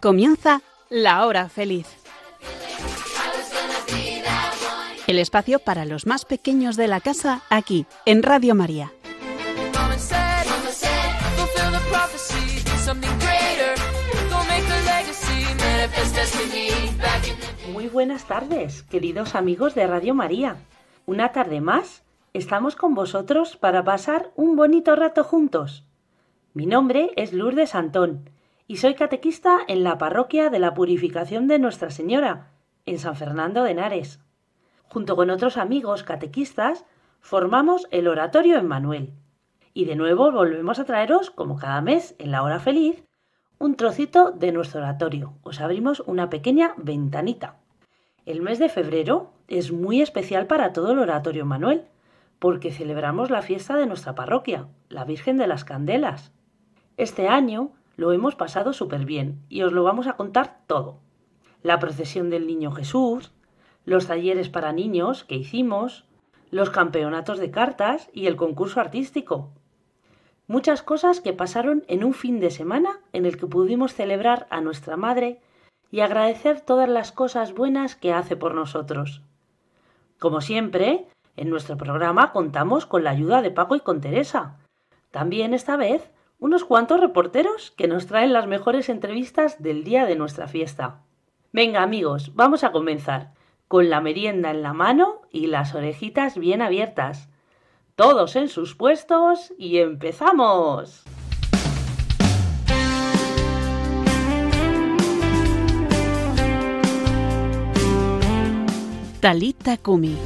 Comienza La Hora Feliz. El espacio para los más pequeños de la casa aquí, en Radio María. Muy buenas tardes, queridos amigos de Radio María. Una tarde más, estamos con vosotros para pasar un bonito rato juntos. Mi nombre es Lourdes Antón y soy catequista en la parroquia de la Purificación de Nuestra Señora, en San Fernando de Henares. Junto con otros amigos catequistas, formamos el Oratorio en Manuel. Y de nuevo volvemos a traeros, como cada mes, en la hora feliz, un trocito de nuestro oratorio. Os abrimos una pequeña ventanita. El mes de febrero es muy especial para todo el Oratorio Manuel, porque celebramos la fiesta de nuestra parroquia, la Virgen de las Candelas. Este año lo hemos pasado súper bien y os lo vamos a contar todo. La procesión del Niño Jesús, los talleres para niños que hicimos, los campeonatos de cartas y el concurso artístico. Muchas cosas que pasaron en un fin de semana en el que pudimos celebrar a nuestra Madre y agradecer todas las cosas buenas que hace por nosotros. Como siempre, en nuestro programa contamos con la ayuda de Paco y con Teresa. También esta vez unos cuantos reporteros que nos traen las mejores entrevistas del día de nuestra fiesta. Venga amigos, vamos a comenzar, con la merienda en la mano y las orejitas bien abiertas. Todos en sus puestos y empezamos. Talita Kumi.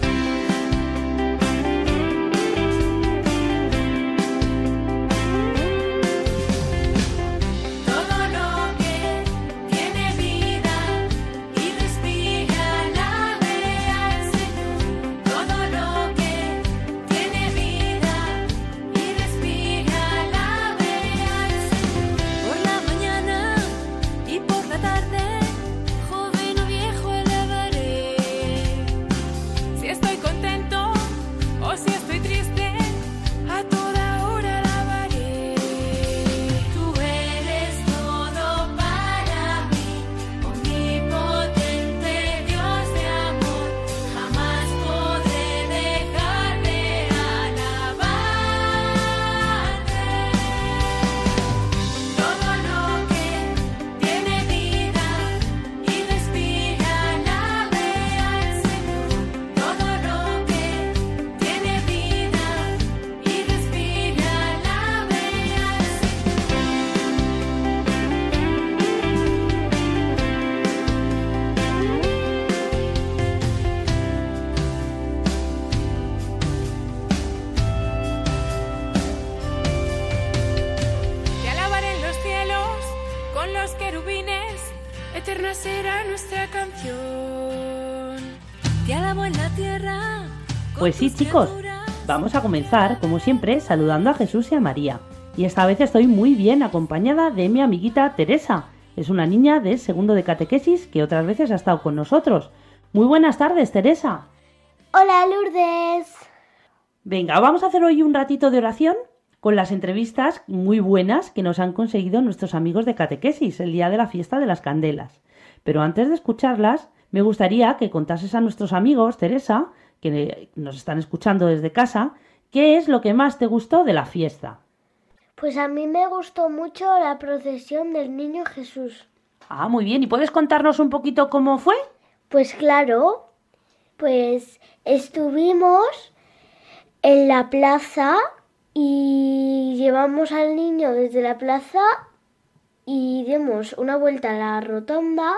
Pues sí, chicos, vamos a comenzar, como siempre, saludando a Jesús y a María. Y esta vez estoy muy bien acompañada de mi amiguita Teresa. Es una niña de segundo de catequesis que otras veces ha estado con nosotros. Muy buenas tardes, Teresa. Hola, Lourdes. Venga, vamos a hacer hoy un ratito de oración con las entrevistas muy buenas que nos han conseguido nuestros amigos de catequesis el día de la fiesta de las candelas. Pero antes de escucharlas, me gustaría que contases a nuestros amigos, Teresa, que nos están escuchando desde casa, ¿qué es lo que más te gustó de la fiesta? Pues a mí me gustó mucho la procesión del Niño Jesús. Ah, muy bien. ¿Y puedes contarnos un poquito cómo fue? Pues claro. Pues estuvimos en la plaza y llevamos al niño desde la plaza y dimos una vuelta a la rotonda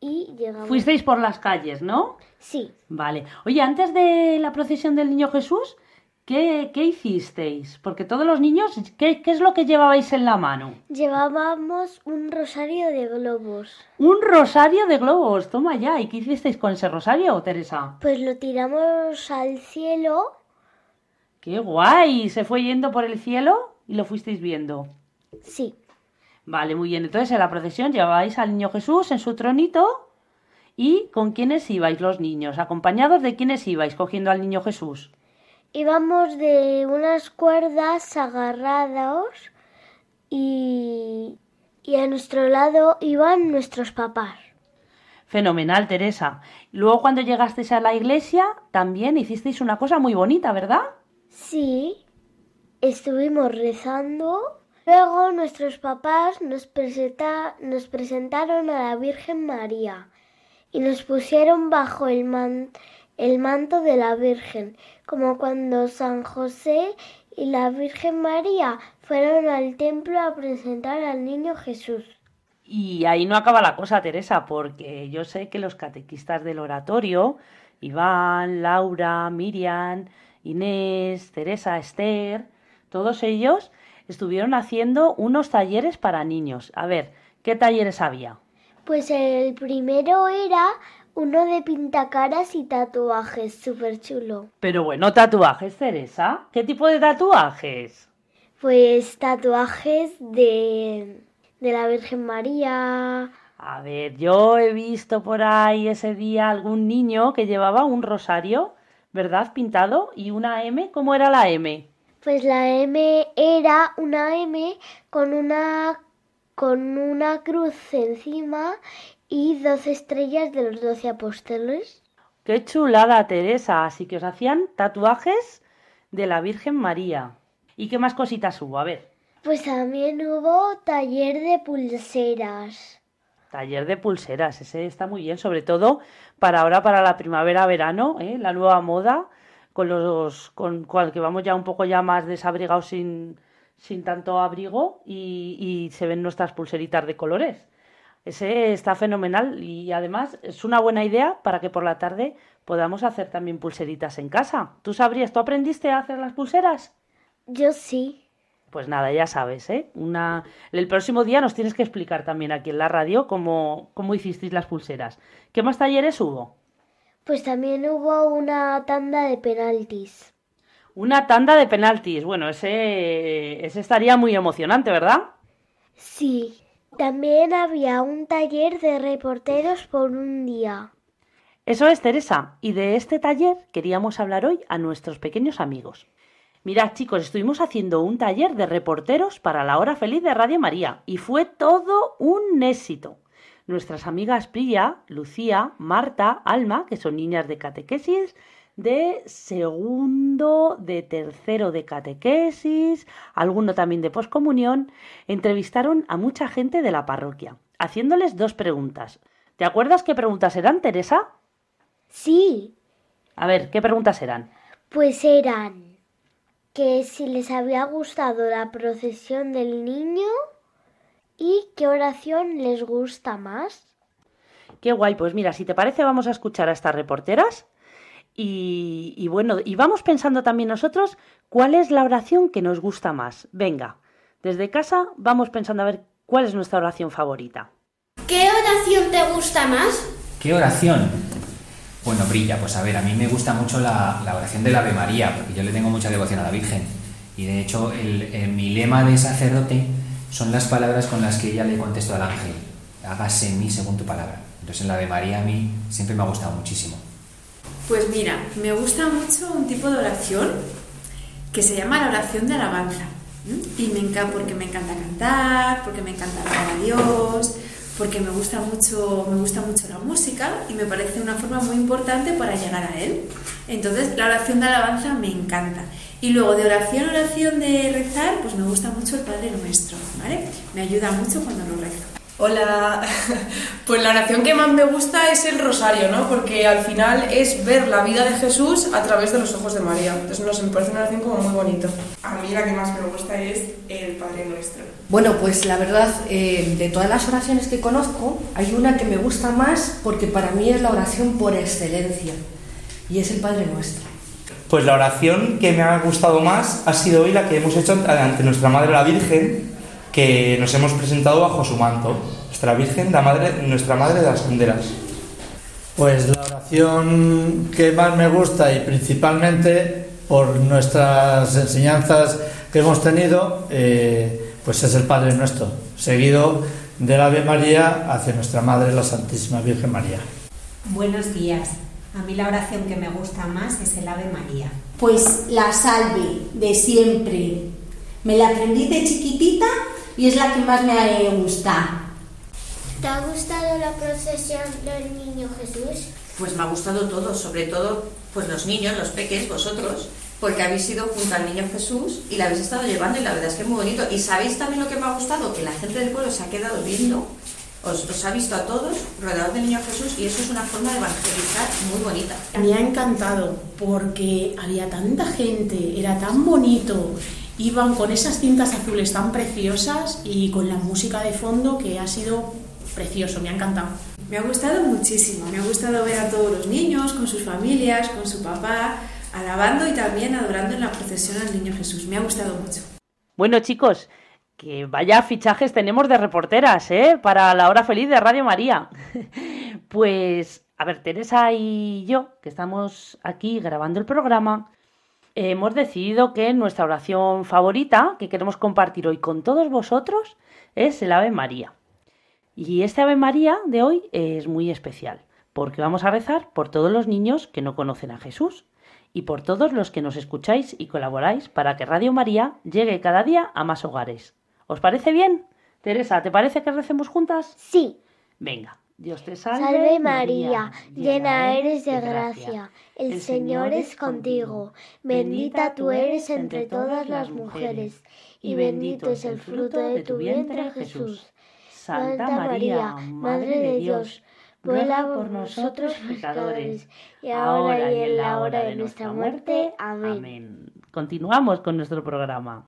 y llegamos. Fuisteis por las calles, ¿no? Sí. Vale. Oye, antes de la procesión del Niño Jesús, ¿qué, qué hicisteis? Porque todos los niños, ¿qué, ¿qué, es lo que llevabais en la mano? Llevábamos un rosario de globos. Un rosario de globos, toma ya. ¿Y qué hicisteis con ese rosario, Teresa? Pues lo tiramos al cielo. ¡Qué guay! ¿Se fue yendo por el cielo y lo fuisteis viendo? Sí. Vale, muy bien. Entonces en la procesión llevabais al niño Jesús en su tronito. ¿Y con quiénes ibais los niños? ¿Acompañados de quiénes ibais cogiendo al niño Jesús? Íbamos de unas cuerdas agarrados y, y a nuestro lado iban nuestros papás. Fenomenal, Teresa. Luego cuando llegasteis a la iglesia, también hicisteis una cosa muy bonita, ¿verdad? Sí, estuvimos rezando. Luego nuestros papás nos, presenta- nos presentaron a la Virgen María y nos pusieron bajo el, el manto de la Virgen, como cuando San José y la Virgen María fueron al templo a presentar al niño Jesús. Y ahí no acaba la cosa, Teresa, porque yo sé que los catequistas del oratorio, Iván, Laura, Miriam, Inés, Teresa, Esther, todos ellos estuvieron haciendo unos talleres para niños. A ver, ¿qué talleres había? Pues el primero era uno de pintacaras y tatuajes, súper chulo. Pero bueno, tatuajes, Teresa. ¿Qué tipo de tatuajes? Pues tatuajes de, de la Virgen María. A ver, yo he visto por ahí ese día algún niño que llevaba un rosario, ¿verdad? Pintado y una M. ¿Cómo era la M? Pues la M era una M con una con una cruz encima y dos estrellas de los doce apóstoles. Qué chulada, Teresa. Así que os hacían tatuajes de la Virgen María. ¿Y qué más cositas hubo? A ver, Pues también hubo taller de pulseras. taller de pulseras. Ese está muy bien, sobre todo para ahora, para la primavera-verano, ¿eh? la nueva moda, con los con, con que vamos ya un poco ya más desabrigados sin, sin tanto abrigo y, y se ven nuestras pulseritas de colores. Ese está fenomenal y además es una buena idea para que por la tarde podamos hacer también pulseritas en casa. ¿Tú sabrías, tú aprendiste a hacer las pulseras? Yo sí. Pues nada, ya sabes, ¿eh? Una... El próximo día nos tienes que explicar también aquí en la radio cómo, cómo hicisteis las pulseras. ¿Qué más talleres hubo? Pues también hubo una tanda de penaltis. Una tanda de penaltis. Bueno, ese, ese estaría muy emocionante, ¿verdad? Sí. También había un taller de reporteros por un día. Eso es, Teresa. Y de este taller queríamos hablar hoy a nuestros pequeños amigos. Mirad, chicos, estuvimos haciendo un taller de reporteros para la hora feliz de Radio María y fue todo un éxito. Nuestras amigas Priya, Lucía, Marta, Alma, que son niñas de catequesis, de segundo, de tercero de catequesis, alguno también de poscomunión, entrevistaron a mucha gente de la parroquia, haciéndoles dos preguntas. ¿Te acuerdas qué preguntas eran, Teresa? Sí, A ver, ¿qué preguntas eran? pues eran que si les había gustado la procesión del niño y qué oración les gusta más. Qué guay, pues mira, si te parece vamos a escuchar a estas reporteras y, y bueno, y vamos pensando también nosotros cuál es la oración que nos gusta más. Venga, desde casa vamos pensando a ver cuál es nuestra oración favorita. ¿Qué oración te gusta más? ¿Qué oración? Bueno, brilla, pues a ver, a mí me gusta mucho la, la oración del Ave María, porque yo le tengo mucha devoción a la Virgen. Y de hecho, el, mi lema de sacerdote son las palabras con las que ella le contestó al ángel: hágase en mí según tu palabra. Entonces, el Ave María a mí siempre me ha gustado muchísimo. Pues mira, me gusta mucho un tipo de oración que se llama la oración de alabanza. Y me encanta porque me encanta cantar, porque me encanta alabar a Dios, porque me gusta mucho, me gusta mucho la música y me parece una forma muy importante para llegar a él. Entonces, la oración de alabanza me encanta. Y luego de oración oración de rezar, pues me gusta mucho el Padre Nuestro, ¿vale? Me ayuda mucho cuando lo rezo. Hola, pues la oración que más me gusta es el rosario, ¿no? Porque al final es ver la vida de Jesús a través de los ojos de María. Entonces, no sé, me parece una oración como muy bonita. A mí la que más me gusta es el Padre Nuestro. Bueno, pues la verdad, eh, de todas las oraciones que conozco, hay una que me gusta más porque para mí es la oración por excelencia y es el Padre Nuestro. Pues la oración que me ha gustado más ha sido hoy la que hemos hecho ante nuestra Madre la Virgen, que nos hemos presentado bajo su manto. Nuestra Virgen, la madre, nuestra Madre de las Banderas. Pues la oración que más me gusta y principalmente por nuestras enseñanzas que hemos tenido, eh, pues es el Padre Nuestro, seguido del Ave María hacia nuestra Madre, la Santísima Virgen María. Buenos días. A mí la oración que me gusta más es el Ave María. Pues la salve de siempre. Me la aprendí de chiquitita y es la que más me gusta. ¿Te ha gustado la procesión del niño Jesús? Pues me ha gustado todo, sobre todo pues los niños, los peques, vosotros, porque habéis ido junto al niño Jesús y la habéis estado llevando y la verdad es que es muy bonito. Y sabéis también lo que me ha gustado, que la gente del pueblo se ha quedado viendo, os, os ha visto a todos rodeados del niño Jesús y eso es una forma de evangelizar muy bonita. Me ha encantado porque había tanta gente, era tan bonito, iban con esas cintas azules tan preciosas y con la música de fondo que ha sido precioso, me ha encantado. Me ha gustado muchísimo, me ha gustado ver a todos los niños con sus familias, con su papá, alabando y también adorando en la procesión al Niño Jesús. Me ha gustado mucho. Bueno chicos, que vaya fichajes tenemos de reporteras, ¿eh? Para la hora feliz de Radio María. pues, a ver, Teresa y yo, que estamos aquí grabando el programa, hemos decidido que nuestra oración favorita, que queremos compartir hoy con todos vosotros, es el Ave María. Y este Ave María de hoy es muy especial, porque vamos a rezar por todos los niños que no conocen a Jesús y por todos los que nos escucháis y colaboráis para que Radio María llegue cada día a más hogares. ¿Os parece bien? Teresa, ¿te parece que recemos juntas? Sí. Venga, Dios te salve. Salve María, llena eres de gracia, el Señor es contigo, bendita tú eres entre todas las mujeres, y bendito es el fruto de tu vientre Jesús. Santa María, Madre de Dios, ruega por nosotros pecadores, y ahora y en la hora de nuestra muerte. Amén. Continuamos con nuestro programa.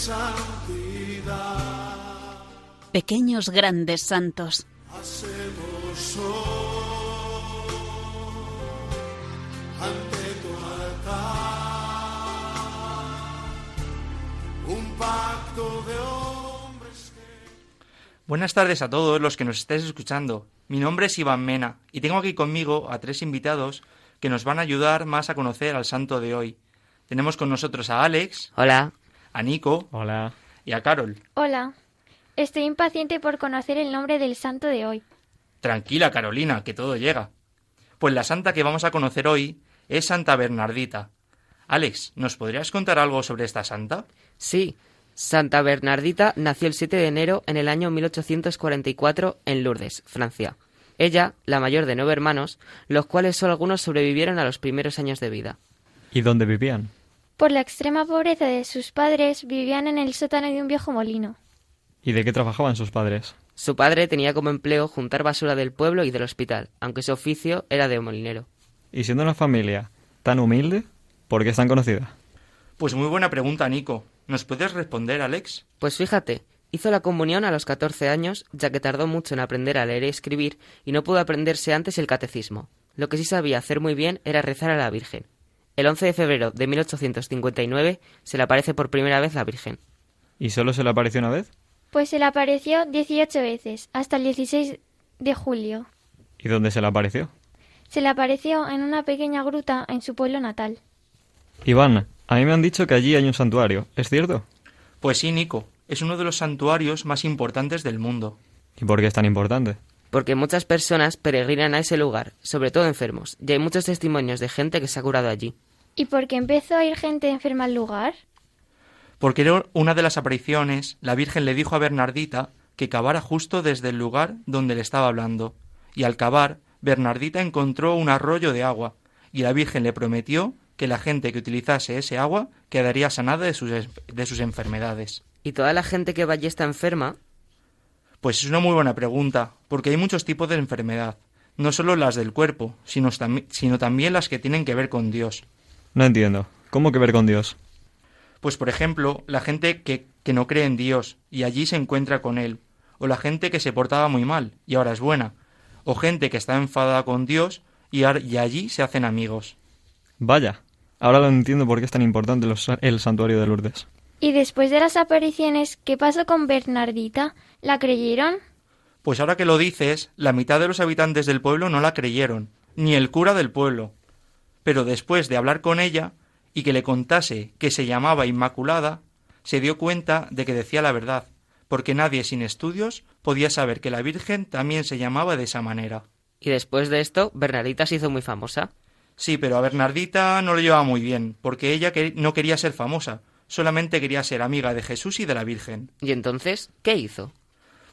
Santidad. Pequeños grandes santos. Hacemos hoy ante tu altar un pacto de hombres que Buenas tardes a todos los que nos estáis escuchando. Mi nombre es Iván Mena y tengo aquí conmigo a tres invitados que nos van a ayudar más a conocer al santo de hoy. Tenemos con nosotros a Alex. Hola. A Nico. Hola. Y a Carol. Hola. Estoy impaciente por conocer el nombre del santo de hoy. Tranquila, Carolina, que todo llega. Pues la santa que vamos a conocer hoy es Santa Bernardita. Alex, ¿nos podrías contar algo sobre esta santa? Sí. Santa Bernardita nació el 7 de enero en el año 1844 en Lourdes, Francia. Ella, la mayor de nueve hermanos, los cuales solo algunos sobrevivieron a los primeros años de vida. ¿Y dónde vivían? Por la extrema pobreza de sus padres, vivían en el sótano de un viejo molino. ¿Y de qué trabajaban sus padres? Su padre tenía como empleo juntar basura del pueblo y del hospital, aunque su oficio era de molinero. Y siendo una familia tan humilde, ¿por qué es tan conocida? Pues muy buena pregunta, Nico. ¿Nos puedes responder, Alex? Pues fíjate, hizo la comunión a los 14 años, ya que tardó mucho en aprender a leer y escribir y no pudo aprenderse antes el catecismo. Lo que sí sabía hacer muy bien era rezar a la Virgen. El 11 de febrero de 1859 se le aparece por primera vez la Virgen. ¿Y solo se le apareció una vez? Pues se le apareció 18 veces, hasta el 16 de julio. ¿Y dónde se le apareció? Se le apareció en una pequeña gruta en su pueblo natal. Iván, a mí me han dicho que allí hay un santuario, ¿es cierto? Pues sí, Nico. Es uno de los santuarios más importantes del mundo. ¿Y por qué es tan importante? Porque muchas personas peregrinan a ese lugar, sobre todo enfermos, y hay muchos testimonios de gente que se ha curado allí. ¿Y por qué empezó a ir gente enferma al lugar? Porque era una de las apariciones, la Virgen le dijo a Bernardita que cavara justo desde el lugar donde le estaba hablando, y al cavar, Bernardita encontró un arroyo de agua, y la Virgen le prometió que la gente que utilizase ese agua quedaría sanada de sus, de sus enfermedades. ¿Y toda la gente que va allí está enferma? Pues es una muy buena pregunta, porque hay muchos tipos de enfermedad, no solo las del cuerpo, sino, sino también las que tienen que ver con Dios. No entiendo. ¿Cómo que ver con Dios? Pues por ejemplo, la gente que, que no cree en Dios y allí se encuentra con Él, o la gente que se portaba muy mal y ahora es buena, o gente que está enfadada con Dios y, y allí se hacen amigos. Vaya, ahora lo entiendo por qué es tan importante los, el santuario de Lourdes. ¿Y después de las apariciones, qué pasó con Bernardita? ¿La creyeron? Pues ahora que lo dices, la mitad de los habitantes del pueblo no la creyeron, ni el cura del pueblo. Pero después de hablar con ella y que le contase que se llamaba Inmaculada, se dio cuenta de que decía la verdad, porque nadie sin estudios podía saber que la Virgen también se llamaba de esa manera. Y después de esto, Bernardita se hizo muy famosa. Sí, pero a Bernardita no lo llevaba muy bien, porque ella no quería ser famosa, solamente quería ser amiga de Jesús y de la Virgen. ¿Y entonces qué hizo?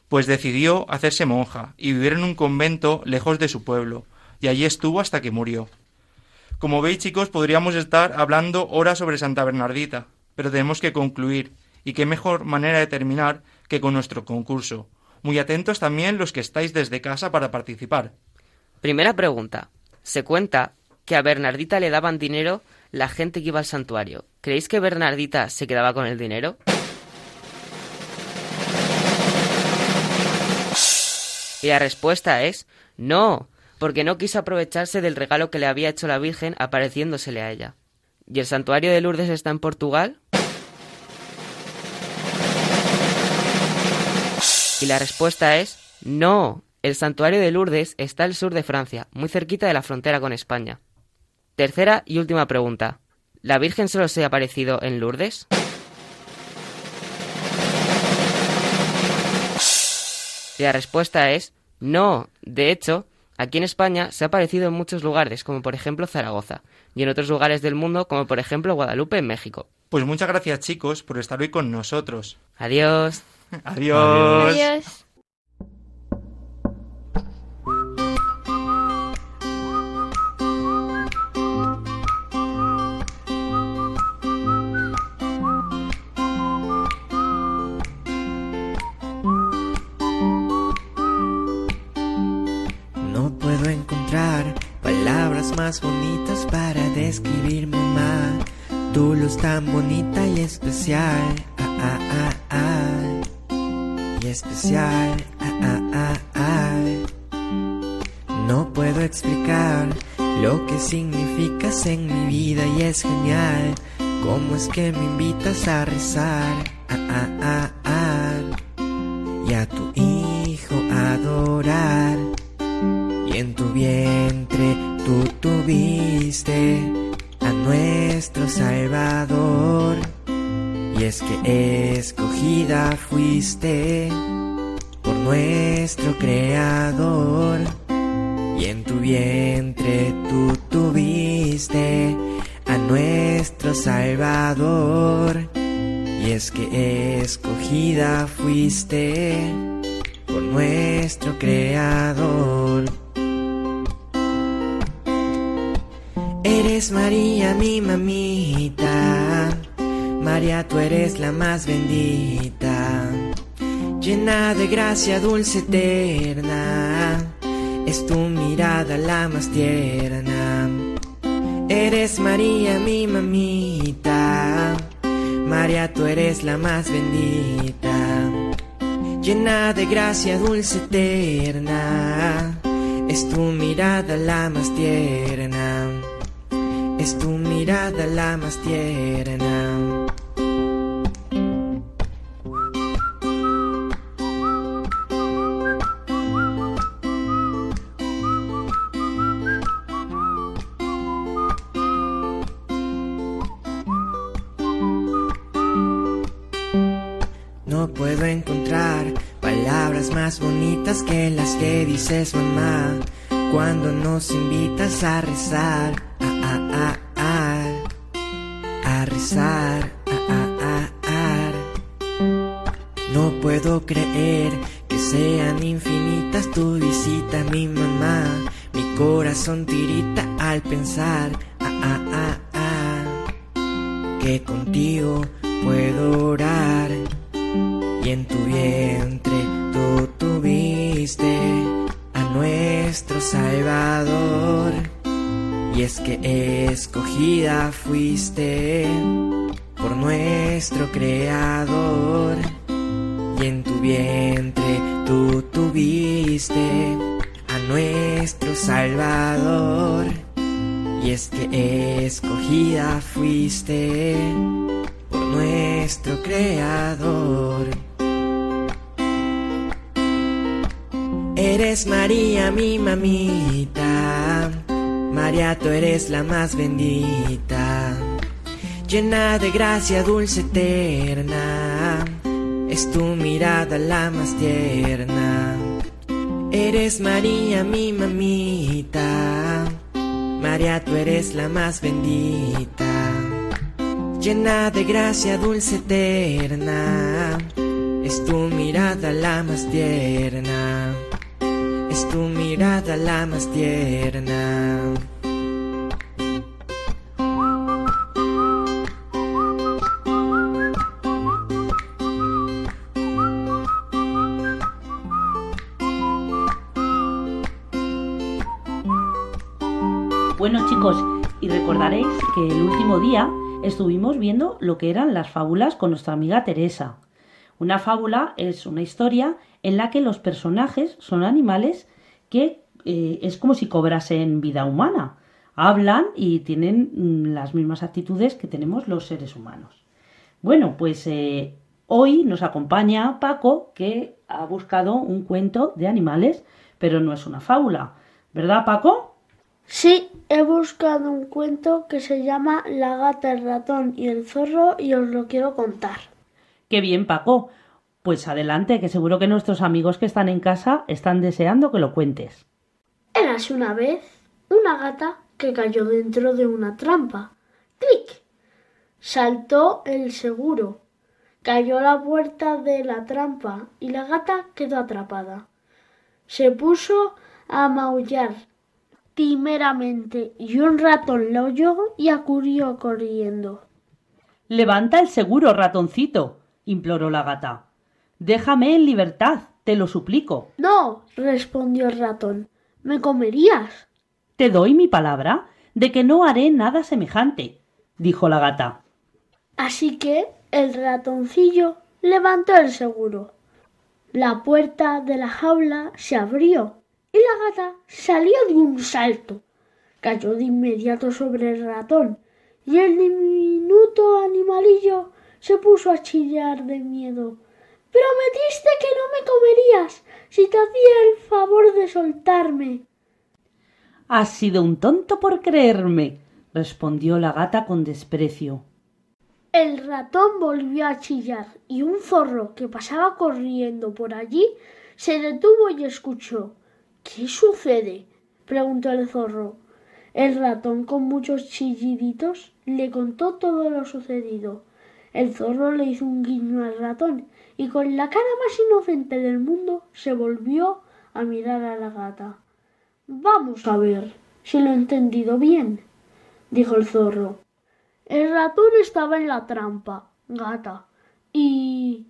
Pues decidió hacerse monja y vivir en un convento lejos de su pueblo, y allí estuvo hasta que murió. Como veis, chicos, podríamos estar hablando horas sobre Santa Bernardita, pero tenemos que concluir, y qué mejor manera de terminar que con nuestro concurso. Muy atentos también los que estáis desde casa para participar. Primera pregunta. Se cuenta que a Bernardita le daban dinero la gente que iba al santuario. ¿Creéis que Bernardita se quedaba con el dinero? Y la respuesta es no, porque no quiso aprovecharse del regalo que le había hecho la Virgen apareciéndosele a ella. ¿Y el santuario de Lourdes está en Portugal? Y la respuesta es no. El santuario de Lourdes está al sur de Francia, muy cerquita de la frontera con España. Tercera y última pregunta. ¿La Virgen solo se ha aparecido en Lourdes? Y la respuesta es no. De hecho, aquí en España se ha aparecido en muchos lugares, como por ejemplo Zaragoza, y en otros lugares del mundo, como por ejemplo Guadalupe en México. Pues muchas gracias chicos por estar hoy con nosotros. Adiós. Adiós. Adiós. Más bonitas para describir mamá. Tu luz tan bonita y especial. Ah, ah, ah, ah. Y especial. Ah, ah. No puedo explicar lo que significas en mi vida y es genial. ¿Cómo es que me invitas a rezar? Y a tu hijo adorar. Y en tu vientre tú tuviste a nuestro Salvador. Y es que escogida fuiste por nuestro Creador. Y en tu vientre tú tuviste a nuestro Salvador. Y es que escogida fuiste por nuestro Creador. Eres María, mi mamita. María, tú eres la más bendita. Llena de gracia dulce eterna. Es tu mirada la más tierna. Eres María, mi mamita. María, tú eres la más bendita. Llena de gracia dulce eterna. Es tu mirada la más tierna. Es tu mirada la más tierna. No puedo encontrar palabras más bonitas que las que dices mamá cuando nos invitas a rezar, al pensar, a, a, a, a, que contigo puedo orar. Y en tu vientre tú tuviste a nuestro Salvador. Y es que escogida fuiste por nuestro Creador. Y en tu vientre tú tuviste a nuestro Salvador. Y es que escogida fuiste por nuestro Creador. Eres María, mi mamita. María, tú eres la más bendita. Llena de gracia dulce eterna. Es tu mirada la más tierna. Eres María, mi mamita. María, tú eres la más bendita. Llena de gracia dulce eterna. Es tu mirada la más tierna. Es tu mirada la más tierna. Recordaréis que el último día estuvimos viendo lo que eran las fábulas con nuestra amiga Teresa. Una fábula es una historia en la que los personajes son animales que eh, es como si cobrasen vida humana. Hablan y tienen mm, las mismas actitudes que tenemos los seres humanos. Bueno, pues eh, hoy nos acompaña Paco que ha buscado un cuento de animales, pero no es una fábula. ¿Verdad, Paco? Sí, he buscado un cuento que se llama La gata, el ratón y el zorro y os lo quiero contar. Qué bien, Paco. Pues adelante, que seguro que nuestros amigos que están en casa están deseando que lo cuentes. Érase una vez una gata que cayó dentro de una trampa. ¡Clic! Saltó el seguro. Cayó a la puerta de la trampa y la gata quedó atrapada. Se puso a maullar timeramente y un ratón la oyó y acudió corriendo. Levanta el seguro, ratoncito, imploró la gata. Déjame en libertad, te lo suplico. No, respondió el ratón. ¿Me comerías? Te doy mi palabra de que no haré nada semejante, dijo la gata. Así que el ratoncillo levantó el seguro. La puerta de la jaula se abrió y la gata salió de un salto. Cayó de inmediato sobre el ratón y el diminuto animalillo se puso a chillar de miedo. Prometiste que no me comerías si te hacía el favor de soltarme. Has sido un tonto por creerme, respondió la gata con desprecio. El ratón volvió a chillar y un zorro que pasaba corriendo por allí se detuvo y escuchó. ¿Qué sucede? preguntó el zorro. El ratón, con muchos chilliditos, le contó todo lo sucedido. El zorro le hizo un guiño al ratón y con la cara más inocente del mundo se volvió a mirar a la gata. Vamos a ver si lo he entendido bien, dijo el zorro. El ratón estaba en la trampa, gata, y...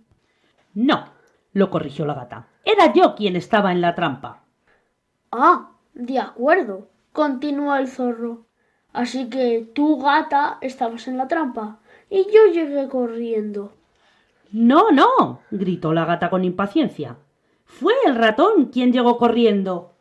No, lo corrigió la gata. Era yo quien estaba en la trampa. Ah, de acuerdo, continuó el zorro. Así que tú, gata, estabas en la trampa y yo llegué corriendo. No, no, gritó la gata con impaciencia. Fue el ratón quien llegó corriendo.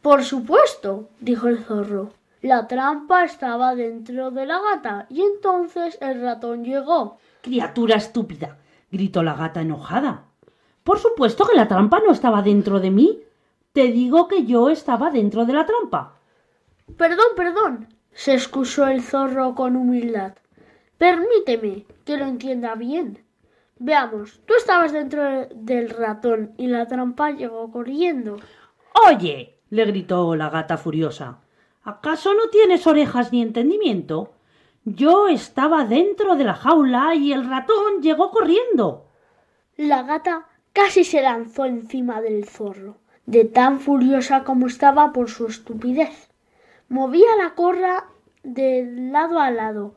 Por supuesto, dijo el zorro. La trampa estaba dentro de la gata y entonces el ratón llegó. Criatura estúpida, gritó la gata enojada. Por supuesto que la trampa no estaba dentro de mí. Te digo que yo estaba dentro de la trampa. Perdón, perdón, se excusó el zorro con humildad. Permíteme que lo entienda bien. Veamos, tú estabas dentro del ratón y la trampa llegó corriendo. Oye, le gritó la gata furiosa. ¿Acaso no tienes orejas ni entendimiento? Yo estaba dentro de la jaula y el ratón llegó corriendo. La gata casi se lanzó encima del zorro, de tan furiosa como estaba por su estupidez. Movía la corra de lado a lado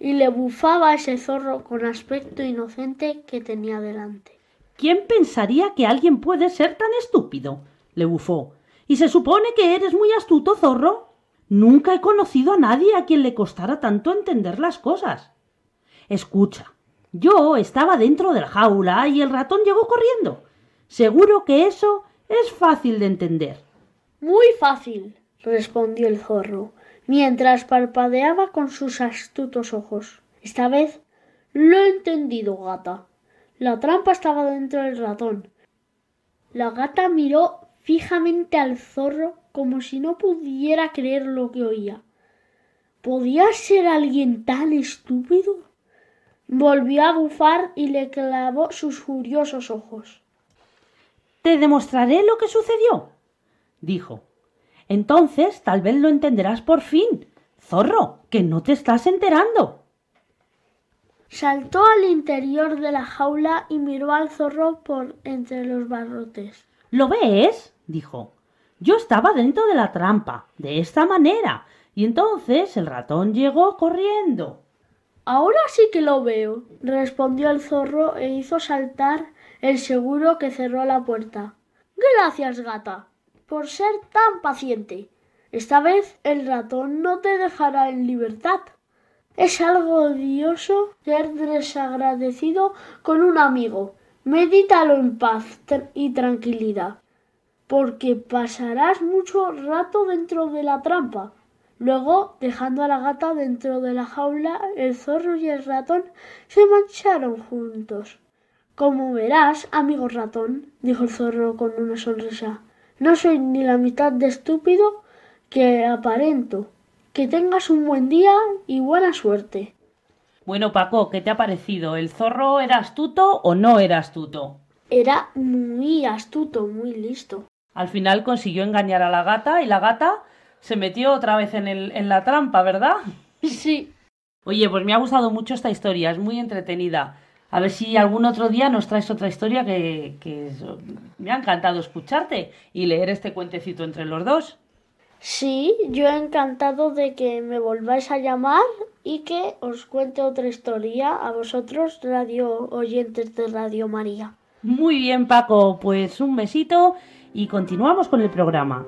y le bufaba a ese zorro con aspecto inocente que tenía delante. ¿Quién pensaría que alguien puede ser tan estúpido? le bufó. ¿Y se supone que eres muy astuto, zorro? Nunca he conocido a nadie a quien le costara tanto entender las cosas. Escucha, yo estaba dentro de la jaula y el ratón llegó corriendo. Seguro que eso es fácil de entender. Muy fácil, respondió el zorro, mientras parpadeaba con sus astutos ojos. Esta vez lo he entendido, gata. La trampa estaba dentro del ratón. La gata miró fijamente al zorro como si no pudiera creer lo que oía. ¿Podía ser alguien tan estúpido? Volvió a bufar y le clavó sus furiosos ojos. Te demostraré lo que sucedió, dijo. Entonces tal vez lo entenderás por fin. Zorro, que no te estás enterando. Saltó al interior de la jaula y miró al zorro por entre los barrotes. ¿Lo ves? dijo. Yo estaba dentro de la trampa, de esta manera, y entonces el ratón llegó corriendo. Ahora sí que lo veo, respondió el zorro e hizo saltar el seguro que cerró la puerta. Gracias, gata, por ser tan paciente. Esta vez el ratón no te dejará en libertad. Es algo odioso ser desagradecido con un amigo. Medítalo en paz y tranquilidad porque pasarás mucho rato dentro de la trampa. Luego, dejando a la gata dentro de la jaula, el zorro y el ratón se marcharon juntos. Como verás, amigo ratón, dijo el zorro con una sonrisa, no soy ni la mitad de estúpido que aparento. Que tengas un buen día y buena suerte. Bueno, Paco, ¿qué te ha parecido? ¿El zorro era astuto o no era astuto? Era muy astuto, muy listo. Al final consiguió engañar a la gata y la gata se metió otra vez en, el, en la trampa, ¿verdad? Sí. Oye, pues me ha gustado mucho esta historia, es muy entretenida. A ver si algún otro día nos traes otra historia que, que me ha encantado escucharte y leer este cuentecito entre los dos. Sí, yo he encantado de que me volváis a llamar y que os cuente otra historia a vosotros, radio oyentes de Radio María. Muy bien, Paco, pues un besito y continuamos con el programa.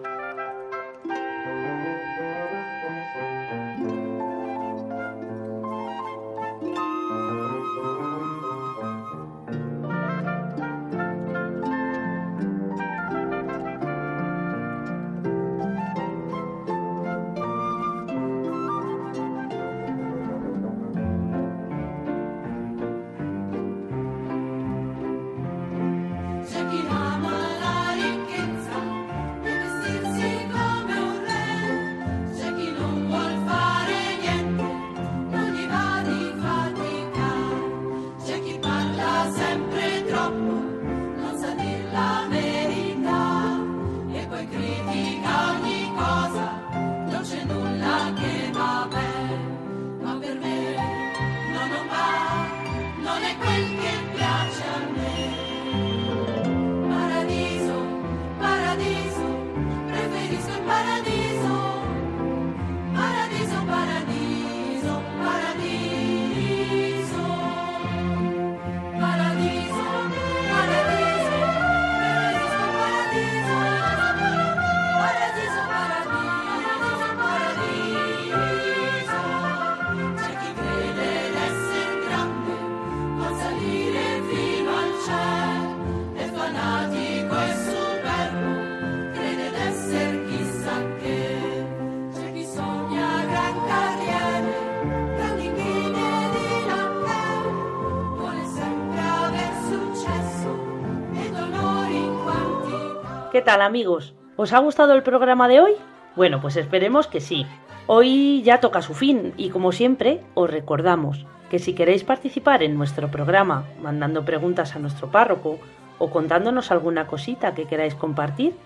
Tal amigos? ¿Os ha gustado el programa de hoy? Bueno, pues esperemos que sí. Hoy ya toca su fin y como siempre os recordamos que si queréis participar en nuestro programa mandando preguntas a nuestro párroco o contándonos alguna cosita que queráis compartir,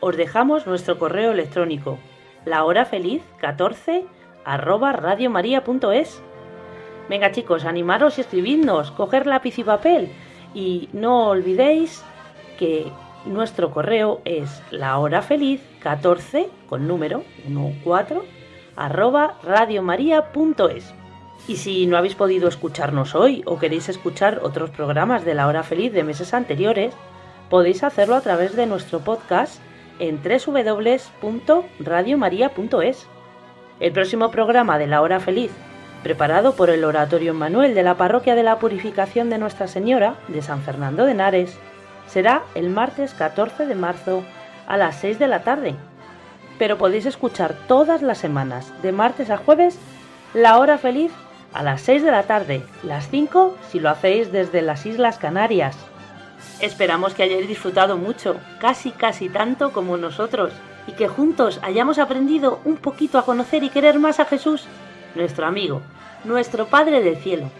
os dejamos nuestro correo electrónico lahorafeliz14 arroba radiomaria.es. Venga chicos, animaros y escribidnos, coger lápiz y papel y no olvidéis que nuestro correo es lahorafeliz14 con número 14 arroba radiomaria.es. Y si no habéis podido escucharnos hoy o queréis escuchar otros programas de la hora feliz de meses anteriores, podéis hacerlo a través de nuestro podcast en www.radiomaria.es. El próximo programa de la hora feliz, preparado por el Oratorio Manuel de la Parroquia de la Purificación de Nuestra Señora de San Fernando de Henares, será el martes 14 de marzo a las 6 de la tarde. Pero podéis escuchar todas las semanas, de martes a jueves, la hora feliz a las 6 de la tarde, las 5 si lo hacéis desde las Islas Canarias. Esperamos que hayáis disfrutado mucho, casi casi tanto como nosotros, y que juntos hayamos aprendido un poquito a conocer y querer más a Jesús, nuestro amigo, nuestro Padre del Cielo.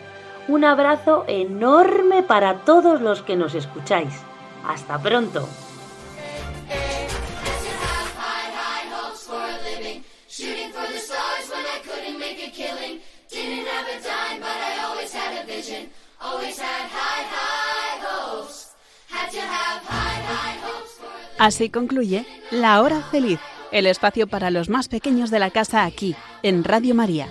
Un abrazo enorme para todos los que nos escucháis. Hasta pronto. Así concluye La Hora Feliz, el espacio para los más pequeños de la casa aquí, en Radio María.